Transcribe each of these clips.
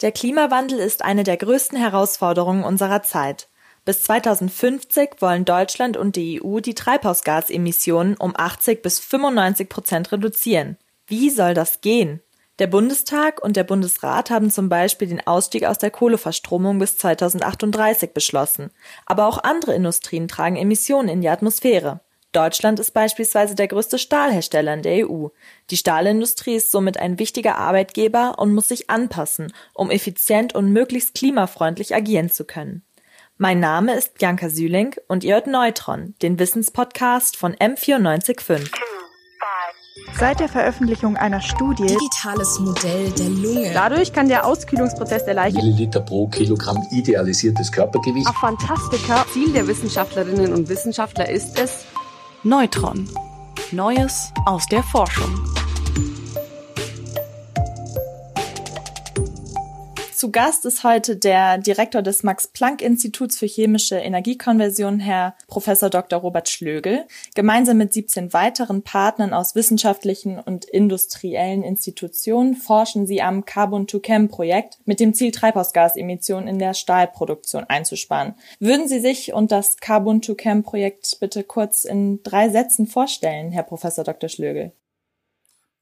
Der Klimawandel ist eine der größten Herausforderungen unserer Zeit. Bis 2050 wollen Deutschland und die EU die Treibhausgasemissionen um 80 bis 95 Prozent reduzieren. Wie soll das gehen? Der Bundestag und der Bundesrat haben zum Beispiel den Ausstieg aus der Kohleverstromung bis 2038 beschlossen. Aber auch andere Industrien tragen Emissionen in die Atmosphäre. Deutschland ist beispielsweise der größte Stahlhersteller in der EU. Die Stahlindustrie ist somit ein wichtiger Arbeitgeber und muss sich anpassen, um effizient und möglichst klimafreundlich agieren zu können. Mein Name ist Bianca Süling und ihr hört Neutron, den Wissenspodcast von M945. Seit der Veröffentlichung einer Studie Digitales Modell der Lunge. Dadurch kann der Auskühlungsprozess der Leiche Milliliter pro Kilogramm idealisiertes Körpergewicht. auf Fantastika Ziel der Wissenschaftlerinnen und Wissenschaftler ist es, Neutron. Neues aus der Forschung. Zu Gast ist heute der Direktor des Max-Planck-Instituts für chemische Energiekonversion, Herr Professor Dr. Robert Schlögel. Gemeinsam mit 17 weiteren Partnern aus wissenschaftlichen und industriellen Institutionen forschen sie am Carbon-to-Chem-Projekt mit dem Ziel, Treibhausgasemissionen in der Stahlproduktion einzusparen. Würden Sie sich und das Carbon-to-Chem-Projekt bitte kurz in drei Sätzen vorstellen, Herr Professor Dr. Schlögel?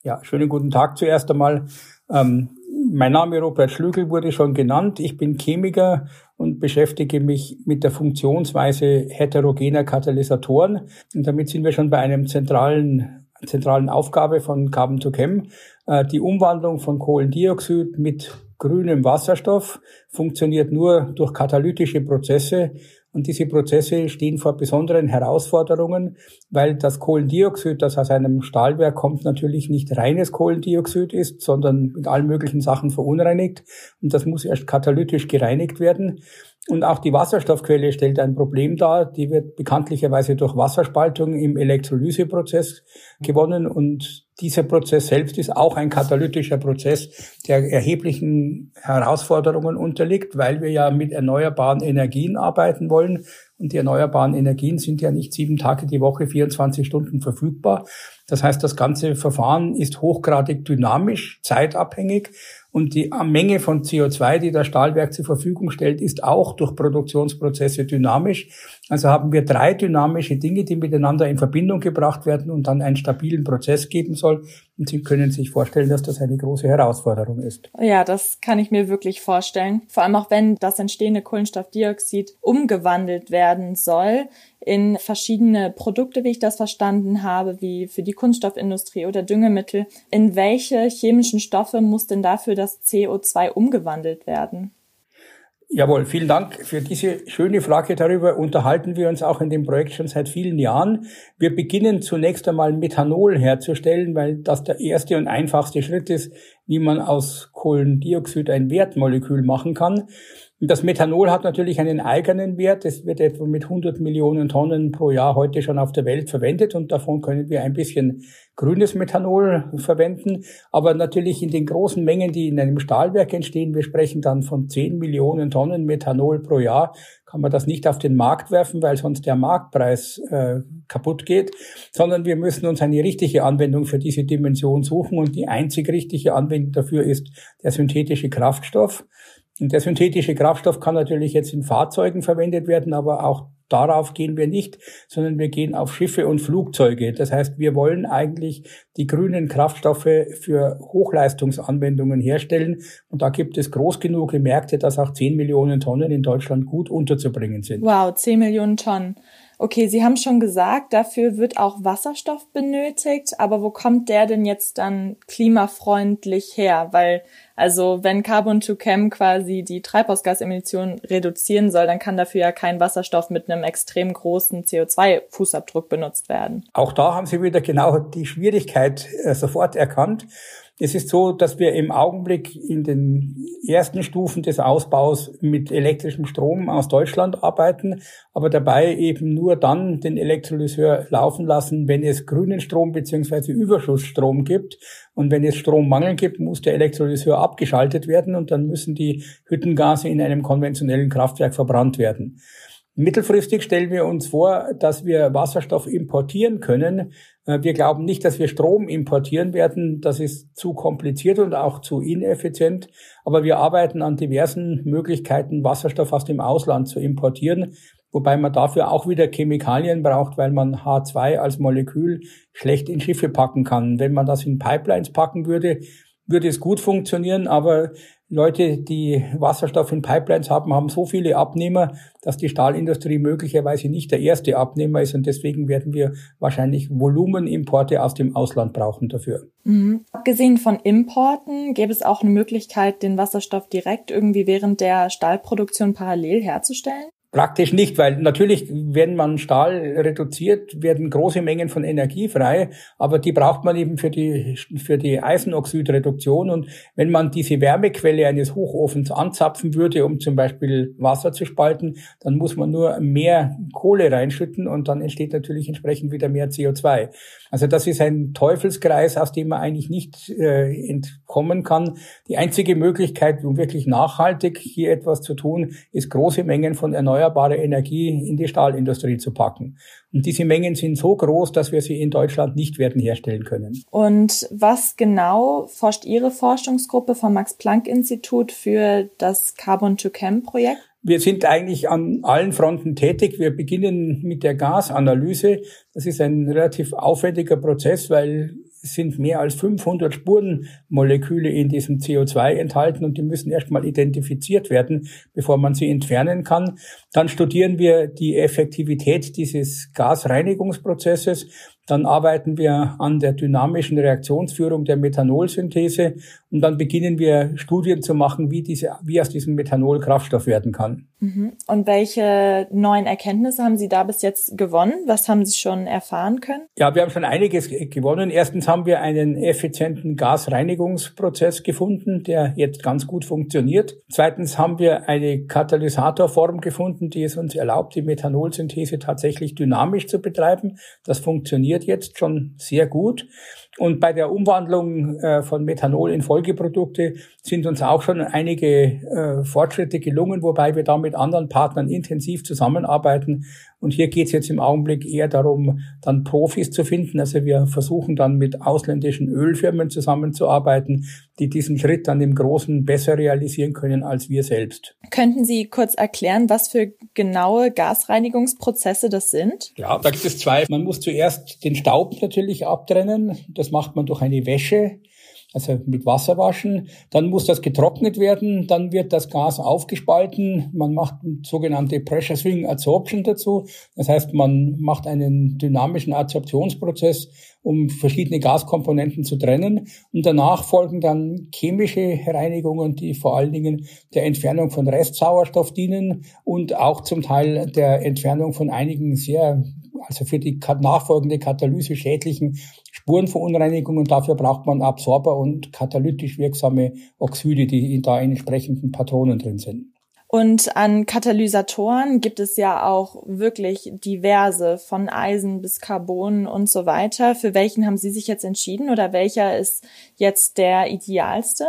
Ja, schönen guten Tag zuerst einmal. Ähm, mein Name Robert Schlügel wurde schon genannt. Ich bin Chemiker und beschäftige mich mit der Funktionsweise heterogener Katalysatoren. Und damit sind wir schon bei einem zentralen, zentralen Aufgabe von Carbon to Chem. Äh, die Umwandlung von Kohlendioxid mit grünem Wasserstoff funktioniert nur durch katalytische Prozesse und diese Prozesse stehen vor besonderen Herausforderungen, weil das Kohlendioxid, das aus einem Stahlwerk kommt, natürlich nicht reines Kohlendioxid ist, sondern mit allen möglichen Sachen verunreinigt. Und das muss erst katalytisch gereinigt werden. Und auch die Wasserstoffquelle stellt ein Problem dar. Die wird bekanntlicherweise durch Wasserspaltung im Elektrolyseprozess gewonnen. Und dieser Prozess selbst ist auch ein katalytischer Prozess, der erheblichen Herausforderungen unterliegt, weil wir ja mit erneuerbaren Energien arbeiten wollen. Und die erneuerbaren Energien sind ja nicht sieben Tage die Woche, 24 Stunden verfügbar. Das heißt, das ganze Verfahren ist hochgradig dynamisch, zeitabhängig und die Menge von CO2, die das Stahlwerk zur Verfügung stellt, ist auch durch Produktionsprozesse dynamisch. Also haben wir drei dynamische Dinge, die miteinander in Verbindung gebracht werden und dann einen stabilen Prozess geben soll. Und Sie können sich vorstellen, dass das eine große Herausforderung ist. Ja, das kann ich mir wirklich vorstellen. Vor allem auch wenn das entstehende Kohlenstoffdioxid umgewandelt werden soll in verschiedene Produkte, wie ich das verstanden habe, wie für die Kunststoffindustrie oder Düngemittel. In welche chemischen Stoffe muss denn dafür das CO2 umgewandelt werden? Jawohl, vielen Dank für diese schöne Frage. Darüber unterhalten wir uns auch in dem Projekt schon seit vielen Jahren. Wir beginnen zunächst einmal Methanol herzustellen, weil das der erste und einfachste Schritt ist, wie man aus Kohlendioxid ein Wertmolekül machen kann. Das Methanol hat natürlich einen eigenen Wert. Es wird etwa mit 100 Millionen Tonnen pro Jahr heute schon auf der Welt verwendet und davon können wir ein bisschen grünes Methanol verwenden. Aber natürlich in den großen Mengen, die in einem Stahlwerk entstehen, wir sprechen dann von 10 Millionen Tonnen Methanol pro Jahr, kann man das nicht auf den Markt werfen, weil sonst der Marktpreis äh, kaputt geht, sondern wir müssen uns eine richtige Anwendung für diese Dimension suchen und die einzig richtige Anwendung dafür ist der synthetische Kraftstoff. Der synthetische Kraftstoff kann natürlich jetzt in Fahrzeugen verwendet werden, aber auch darauf gehen wir nicht, sondern wir gehen auf Schiffe und Flugzeuge. Das heißt, wir wollen eigentlich die grünen Kraftstoffe für Hochleistungsanwendungen herstellen. Und da gibt es groß genug Märkte, dass auch 10 Millionen Tonnen in Deutschland gut unterzubringen sind. Wow, 10 Millionen Tonnen. Okay, Sie haben schon gesagt, dafür wird auch Wasserstoff benötigt, aber wo kommt der denn jetzt dann klimafreundlich her? Weil, also wenn Carbon to Chem quasi die Treibhausgasemissionen reduzieren soll, dann kann dafür ja kein Wasserstoff mit einem extrem großen CO2-Fußabdruck benutzt werden. Auch da haben Sie wieder genau die Schwierigkeit äh, sofort erkannt. Es ist so, dass wir im Augenblick in den ersten Stufen des Ausbaus mit elektrischem Strom aus Deutschland arbeiten, aber dabei eben nur dann den Elektrolyseur laufen lassen, wenn es grünen Strom beziehungsweise Überschussstrom gibt. Und wenn es Strommangel gibt, muss der Elektrolyseur abgeschaltet werden und dann müssen die Hüttengase in einem konventionellen Kraftwerk verbrannt werden. Mittelfristig stellen wir uns vor, dass wir Wasserstoff importieren können. Äh, wir glauben nicht, dass wir Strom importieren werden. Das ist zu kompliziert und auch zu ineffizient. Aber wir arbeiten an diversen Möglichkeiten, Wasserstoff aus dem Ausland zu importieren. Wobei man dafür auch wieder Chemikalien braucht, weil man H2 als Molekül schlecht in Schiffe packen kann. Wenn man das in Pipelines packen würde, würde es gut funktionieren, aber Leute, die Wasserstoff in Pipelines haben, haben so viele Abnehmer, dass die Stahlindustrie möglicherweise nicht der erste Abnehmer ist und deswegen werden wir wahrscheinlich Volumenimporte aus dem Ausland brauchen dafür. Mhm. Abgesehen von Importen gäbe es auch eine Möglichkeit, den Wasserstoff direkt irgendwie während der Stahlproduktion parallel herzustellen? Praktisch nicht, weil natürlich, wenn man Stahl reduziert, werden große Mengen von Energie frei, aber die braucht man eben für die, für die Eisenoxidreduktion. Und wenn man diese Wärmequelle eines Hochofens anzapfen würde, um zum Beispiel Wasser zu spalten, dann muss man nur mehr Kohle reinschütten und dann entsteht natürlich entsprechend wieder mehr CO2. Also das ist ein Teufelskreis, aus dem man eigentlich nicht äh, entkommen kann. Die einzige Möglichkeit, um wirklich nachhaltig hier etwas zu tun, ist große Mengen von erneuerbaren erneuerbare Energie in die Stahlindustrie zu packen. Und diese Mengen sind so groß, dass wir sie in Deutschland nicht werden herstellen können. Und was genau forscht Ihre Forschungsgruppe vom Max-Planck-Institut für das Carbon-to-Chem-Projekt? Wir sind eigentlich an allen Fronten tätig. Wir beginnen mit der Gasanalyse. Das ist ein relativ aufwendiger Prozess, weil sind mehr als 500 Spurenmoleküle in diesem CO2 enthalten und die müssen erstmal identifiziert werden, bevor man sie entfernen kann. Dann studieren wir die Effektivität dieses Gasreinigungsprozesses dann arbeiten wir an der dynamischen Reaktionsführung der Methanolsynthese und dann beginnen wir Studien zu machen, wie, diese, wie aus diesem Methanol Kraftstoff werden kann. Mhm. Und welche neuen Erkenntnisse haben Sie da bis jetzt gewonnen? Was haben Sie schon erfahren können? Ja, wir haben schon einiges gewonnen. Erstens haben wir einen effizienten Gasreinigungsprozess gefunden, der jetzt ganz gut funktioniert. Zweitens haben wir eine Katalysatorform gefunden, die es uns erlaubt, die Methanolsynthese tatsächlich dynamisch zu betreiben. Das funktioniert funktioniert jetzt schon sehr gut. Und bei der Umwandlung äh, von Methanol in Folgeprodukte sind uns auch schon einige äh, Fortschritte gelungen, wobei wir da mit anderen Partnern intensiv zusammenarbeiten. Und hier geht es jetzt im Augenblick eher darum, dann Profis zu finden. Also wir versuchen dann mit ausländischen Ölfirmen zusammenzuarbeiten, die diesen Schritt dann im Großen besser realisieren können als wir selbst. Könnten Sie kurz erklären, was für genaue Gasreinigungsprozesse das sind? Ja, da gibt es zwei. Man muss zuerst den Staub natürlich abtrennen. Das das macht man durch eine Wäsche, also mit Wasser waschen. Dann muss das getrocknet werden. Dann wird das Gas aufgespalten. Man macht sogenannte Pressure Swing Adsorption dazu. Das heißt, man macht einen dynamischen Adsorptionsprozess, um verschiedene Gaskomponenten zu trennen. Und danach folgen dann chemische Reinigungen, die vor allen Dingen der Entfernung von Restsauerstoff dienen und auch zum Teil der Entfernung von einigen sehr also für die nachfolgende Katalyse schädlichen Spurenverunreinigungen. Und dafür braucht man Absorber und katalytisch wirksame Oxide, die da in entsprechenden Patronen drin sind. Und an Katalysatoren gibt es ja auch wirklich diverse, von Eisen bis Carbon und so weiter. Für welchen haben Sie sich jetzt entschieden oder welcher ist jetzt der idealste?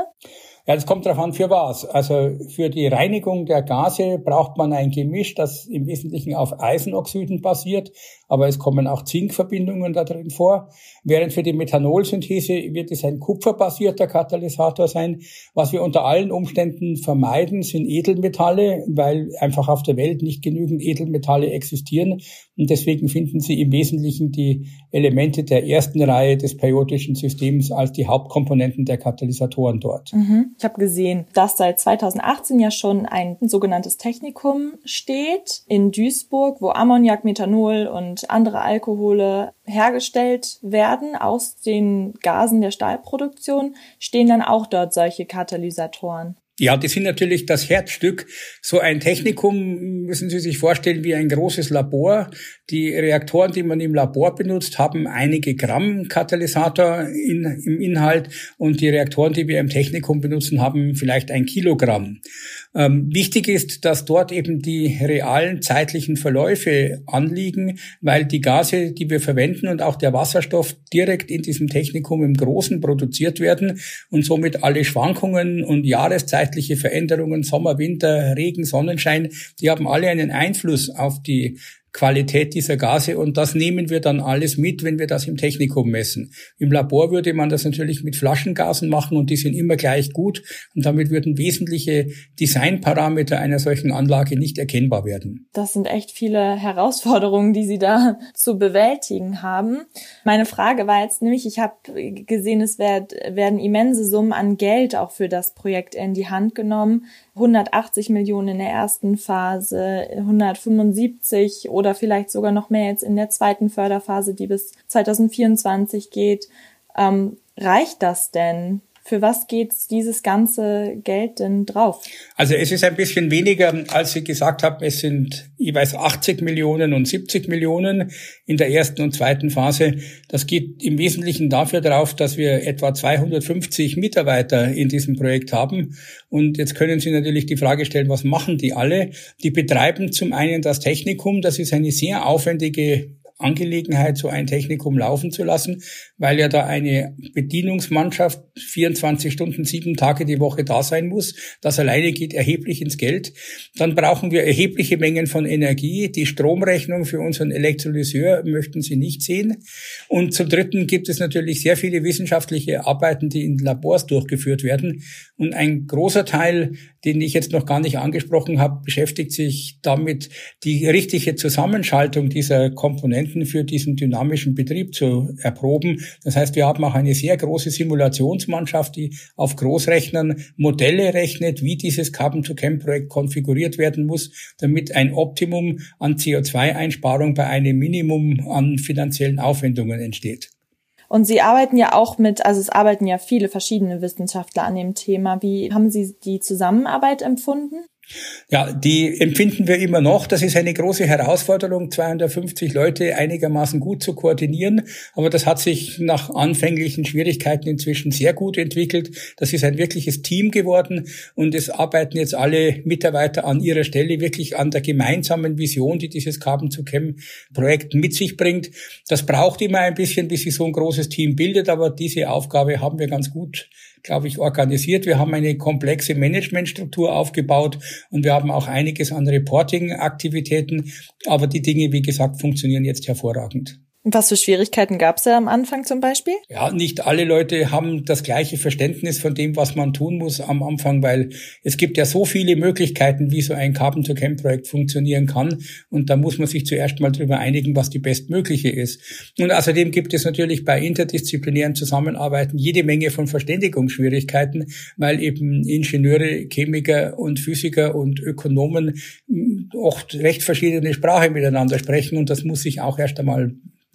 Ja, das kommt darauf an, für was. Also für die Reinigung der Gase braucht man ein Gemisch, das im Wesentlichen auf Eisenoxiden basiert, aber es kommen auch Zinkverbindungen da drin vor. Während für die Methanolsynthese wird es ein kupferbasierter Katalysator sein. Was wir unter allen Umständen vermeiden, sind Edelmetalle, weil einfach auf der Welt nicht genügend Edelmetalle existieren. Und deswegen finden Sie im Wesentlichen die Elemente der ersten Reihe des periodischen Systems als die Hauptkomponenten der Katalysatoren dort. Mhm. Ich habe gesehen, dass seit 2018 ja schon ein sogenanntes Technikum steht in Duisburg, wo Ammoniak, Methanol und andere Alkohole hergestellt werden aus den Gasen der Stahlproduktion. Stehen dann auch dort solche Katalysatoren? Ja, die sind natürlich das Herzstück. So ein Technikum müssen Sie sich vorstellen wie ein großes Labor. Die Reaktoren, die man im Labor benutzt, haben einige Gramm Katalysator in, im Inhalt und die Reaktoren, die wir im Technikum benutzen, haben vielleicht ein Kilogramm. Ähm, wichtig ist, dass dort eben die realen zeitlichen Verläufe anliegen, weil die Gase, die wir verwenden und auch der Wasserstoff direkt in diesem Technikum im Großen produziert werden und somit alle Schwankungen und Jahreszeiten jahreszeitliche Veränderungen, Sommer, Winter, Regen, Sonnenschein, die haben alle einen Einfluss auf die Qualität dieser Gase und das nehmen wir dann alles mit, wenn wir das im Technikum messen. Im Labor würde man das natürlich mit Flaschengasen machen und die sind immer gleich gut und damit würden wesentliche Designparameter einer solchen Anlage nicht erkennbar werden. Das sind echt viele Herausforderungen, die Sie da zu bewältigen haben. Meine Frage war jetzt nämlich, ich habe gesehen, es werden immense Summen an Geld auch für das Projekt in die Hand genommen. 180 Millionen in der ersten Phase, 175 oder vielleicht sogar noch mehr jetzt in der zweiten Förderphase, die bis 2024 geht. Ähm, reicht das denn? Für was geht dieses ganze Geld denn drauf? Also es ist ein bisschen weniger, als Sie gesagt haben. Es sind jeweils 80 Millionen und 70 Millionen in der ersten und zweiten Phase. Das geht im Wesentlichen dafür drauf, dass wir etwa 250 Mitarbeiter in diesem Projekt haben. Und jetzt können Sie natürlich die Frage stellen, was machen die alle? Die betreiben zum einen das Technikum. Das ist eine sehr aufwendige Angelegenheit, so ein Technikum laufen zu lassen, weil ja da eine Bedienungsmannschaft 24 Stunden, sieben Tage die Woche da sein muss. Das alleine geht erheblich ins Geld. Dann brauchen wir erhebliche Mengen von Energie. Die Stromrechnung für unseren Elektrolyseur möchten Sie nicht sehen. Und zum Dritten gibt es natürlich sehr viele wissenschaftliche Arbeiten, die in Labors durchgeführt werden. Und ein großer Teil, den ich jetzt noch gar nicht angesprochen habe, beschäftigt sich damit, die richtige Zusammenschaltung dieser Komponenten für diesen dynamischen Betrieb zu erproben. Das heißt, wir haben auch eine sehr große Simulationsmannschaft, die auf Großrechnern Modelle rechnet, wie dieses Carbon-to-Chem-Projekt konfiguriert werden muss, damit ein Optimum an CO2-Einsparung bei einem Minimum an finanziellen Aufwendungen entsteht. Und Sie arbeiten ja auch mit, also es arbeiten ja viele verschiedene Wissenschaftler an dem Thema. Wie haben Sie die Zusammenarbeit empfunden? Ja, die empfinden wir immer noch. Das ist eine große Herausforderung, 250 Leute einigermaßen gut zu koordinieren. Aber das hat sich nach anfänglichen Schwierigkeiten inzwischen sehr gut entwickelt. Das ist ein wirkliches Team geworden und es arbeiten jetzt alle Mitarbeiter an ihrer Stelle wirklich an der gemeinsamen Vision, die dieses Carbon to Chem Projekt mit sich bringt. Das braucht immer ein bisschen, bis sich so ein großes Team bildet, aber diese Aufgabe haben wir ganz gut glaube ich, organisiert. Wir haben eine komplexe Managementstruktur aufgebaut und wir haben auch einiges an Reporting-Aktivitäten. Aber die Dinge, wie gesagt, funktionieren jetzt hervorragend. Was für Schwierigkeiten gab es da am Anfang zum Beispiel? Ja, nicht alle Leute haben das gleiche Verständnis von dem, was man tun muss am Anfang, weil es gibt ja so viele Möglichkeiten, wie so ein Carbon-to-Chem-Projekt funktionieren kann. Und da muss man sich zuerst mal darüber einigen, was die bestmögliche ist. Und außerdem gibt es natürlich bei interdisziplinären Zusammenarbeiten jede Menge von Verständigungsschwierigkeiten, weil eben Ingenieure, Chemiker und Physiker und Ökonomen oft recht verschiedene Sprache miteinander sprechen. Und das muss sich auch erst einmal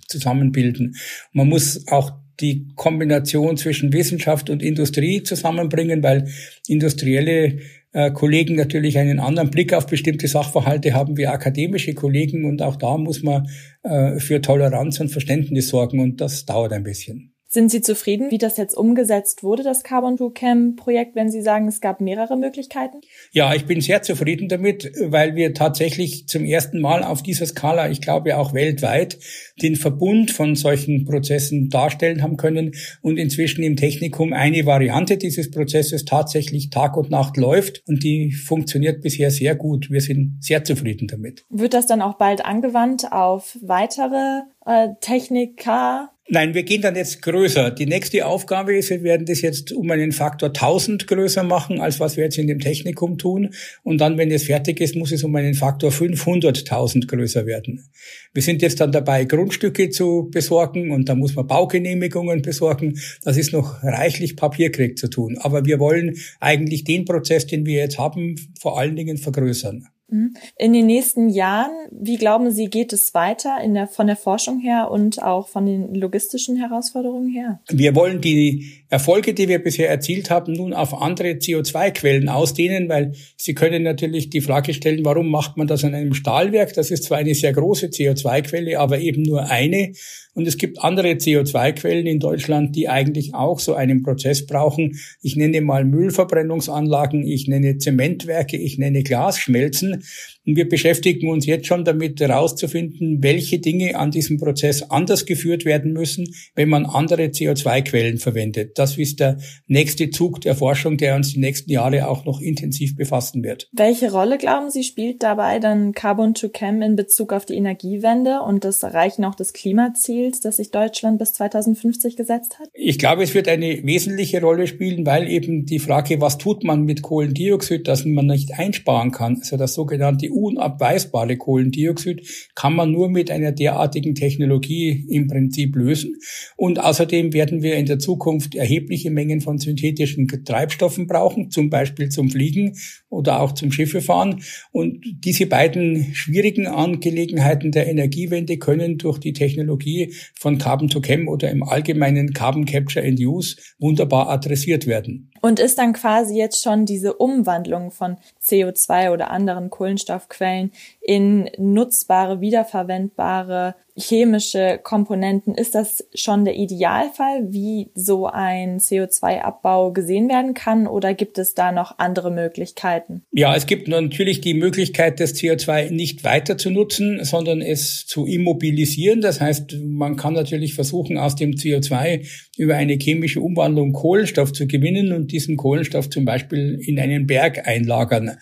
zusammenbilden. Man muss auch die Kombination zwischen Wissenschaft und Industrie zusammenbringen, weil industrielle äh, Kollegen natürlich einen anderen Blick auf bestimmte Sachverhalte haben wie akademische Kollegen und auch da muss man äh, für Toleranz und Verständnis sorgen und das dauert ein bisschen. Sind Sie zufrieden, wie das jetzt umgesetzt wurde, das Carbon Chem Projekt, wenn Sie sagen, es gab mehrere Möglichkeiten? Ja, ich bin sehr zufrieden damit, weil wir tatsächlich zum ersten Mal auf dieser Skala, ich glaube auch weltweit, den Verbund von solchen Prozessen darstellen haben können und inzwischen im Technikum eine Variante dieses Prozesses tatsächlich Tag und Nacht läuft und die funktioniert bisher sehr gut. Wir sind sehr zufrieden damit. Wird das dann auch bald angewandt auf weitere äh, Techniker? Nein, wir gehen dann jetzt größer. Die nächste Aufgabe ist, wir werden das jetzt um einen Faktor 1000 größer machen, als was wir jetzt in dem Technikum tun. Und dann, wenn es fertig ist, muss es um einen Faktor 500.000 größer werden. Wir sind jetzt dann dabei, Grundstücke zu besorgen und da muss man Baugenehmigungen besorgen. Das ist noch reichlich Papierkrieg zu tun. Aber wir wollen eigentlich den Prozess, den wir jetzt haben, vor allen Dingen vergrößern. Mhm. In den nächsten Jahren, wie glauben Sie, geht es weiter der, von der Forschung her und auch von den logistischen Herausforderungen her? Wir wollen die Erfolge, die wir bisher erzielt haben, nun auf andere CO2-Quellen ausdehnen, weil Sie können natürlich die Frage stellen, warum macht man das an einem Stahlwerk? Das ist zwar eine sehr große CO2-Quelle, aber eben nur eine. Und es gibt andere CO2-Quellen in Deutschland, die eigentlich auch so einen Prozess brauchen. Ich nenne mal Müllverbrennungsanlagen, ich nenne Zementwerke, ich nenne Glasschmelzen. Und wir beschäftigen uns jetzt schon damit herauszufinden, welche Dinge an diesem Prozess anders geführt werden müssen, wenn man andere CO2-Quellen verwendet. Das ist der nächste Zug der Forschung, der uns die nächsten Jahre auch noch intensiv befassen wird. Welche Rolle, glauben Sie, spielt dabei dann Carbon to Chem in Bezug auf die Energiewende und das Erreichen auch des Klimaziels, das sich Deutschland bis 2050 gesetzt hat? Ich glaube, es wird eine wesentliche Rolle spielen, weil eben die Frage, was tut man mit Kohlendioxid, das man nicht einsparen kann, also das sogenannte unabweisbare Kohlendioxid, kann man nur mit einer derartigen Technologie im Prinzip lösen. Und außerdem werden wir in der Zukunft erhebliche Mengen von synthetischen Treibstoffen brauchen, zum Beispiel zum Fliegen oder auch zum Schiffefahren. Und diese beiden schwierigen Angelegenheiten der Energiewende können durch die Technologie von Carbon to Chem oder im Allgemeinen Carbon Capture and Use wunderbar adressiert werden. Und ist dann quasi jetzt schon diese Umwandlung von CO2 oder anderen Kohlenstoffquellen in nutzbare, wiederverwendbare chemische Komponenten. Ist das schon der Idealfall, wie so ein CO2-Abbau gesehen werden kann oder gibt es da noch andere Möglichkeiten? Ja, es gibt natürlich die Möglichkeit, das CO2 nicht weiter zu nutzen, sondern es zu immobilisieren. Das heißt, man kann natürlich versuchen, aus dem CO2 über eine chemische Umwandlung Kohlenstoff zu gewinnen und diesen Kohlenstoff zum Beispiel in einen Berg einlagern.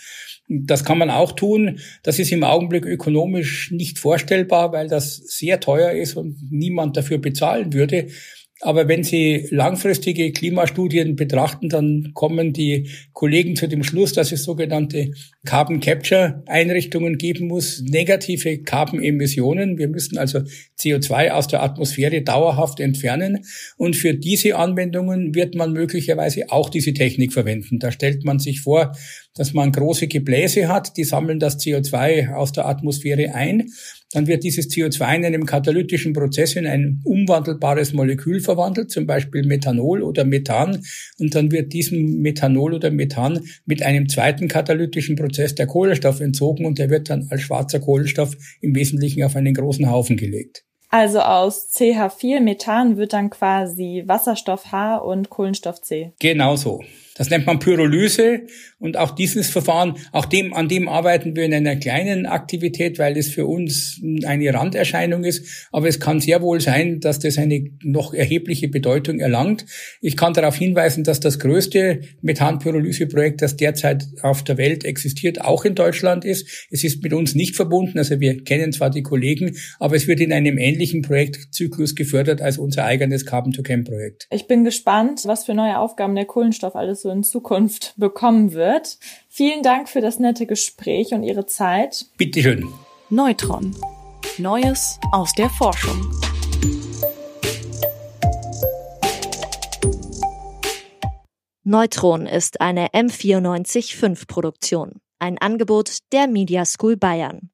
Das kann man auch tun. Das ist im Augenblick ökonomisch nicht vorstellbar, weil das sehr teuer ist und niemand dafür bezahlen würde. Aber wenn Sie langfristige Klimastudien betrachten, dann kommen die Kollegen zu dem Schluss, dass es sogenannte Carbon Capture Einrichtungen geben muss, negative Carbon Emissionen. Wir müssen also CO2 aus der Atmosphäre dauerhaft entfernen. Und für diese Anwendungen wird man möglicherweise auch diese Technik verwenden. Da stellt man sich vor, dass man große Gebläse hat, die sammeln das CO2 aus der Atmosphäre ein dann wird dieses CO2 in einem katalytischen Prozess in ein umwandelbares Molekül verwandelt, zum Beispiel Methanol oder Methan. Und dann wird diesem Methanol oder Methan mit einem zweiten katalytischen Prozess der Kohlenstoff entzogen und der wird dann als schwarzer Kohlenstoff im Wesentlichen auf einen großen Haufen gelegt. Also aus CH4 Methan wird dann quasi Wasserstoff H und Kohlenstoff C. Genau so. Das nennt man Pyrolyse und auch dieses Verfahren, auch dem, an dem arbeiten wir in einer kleinen Aktivität, weil es für uns eine Randerscheinung ist. Aber es kann sehr wohl sein, dass das eine noch erhebliche Bedeutung erlangt. Ich kann darauf hinweisen, dass das größte Methanpyrolyseprojekt, das derzeit auf der Welt existiert, auch in Deutschland ist. Es ist mit uns nicht verbunden, also wir kennen zwar die Kollegen, aber es wird in einem ähnlichen Projektzyklus gefördert als unser eigenes Carbon-to-Chem-Projekt. Ich bin gespannt, was für neue Aufgaben der Kohlenstoff alles so in Zukunft bekommen wird. Vielen Dank für das nette Gespräch und Ihre Zeit. Bitteschön. Neutron. Neues aus der Forschung. Neutron ist eine M945 Produktion, ein Angebot der Media School Bayern.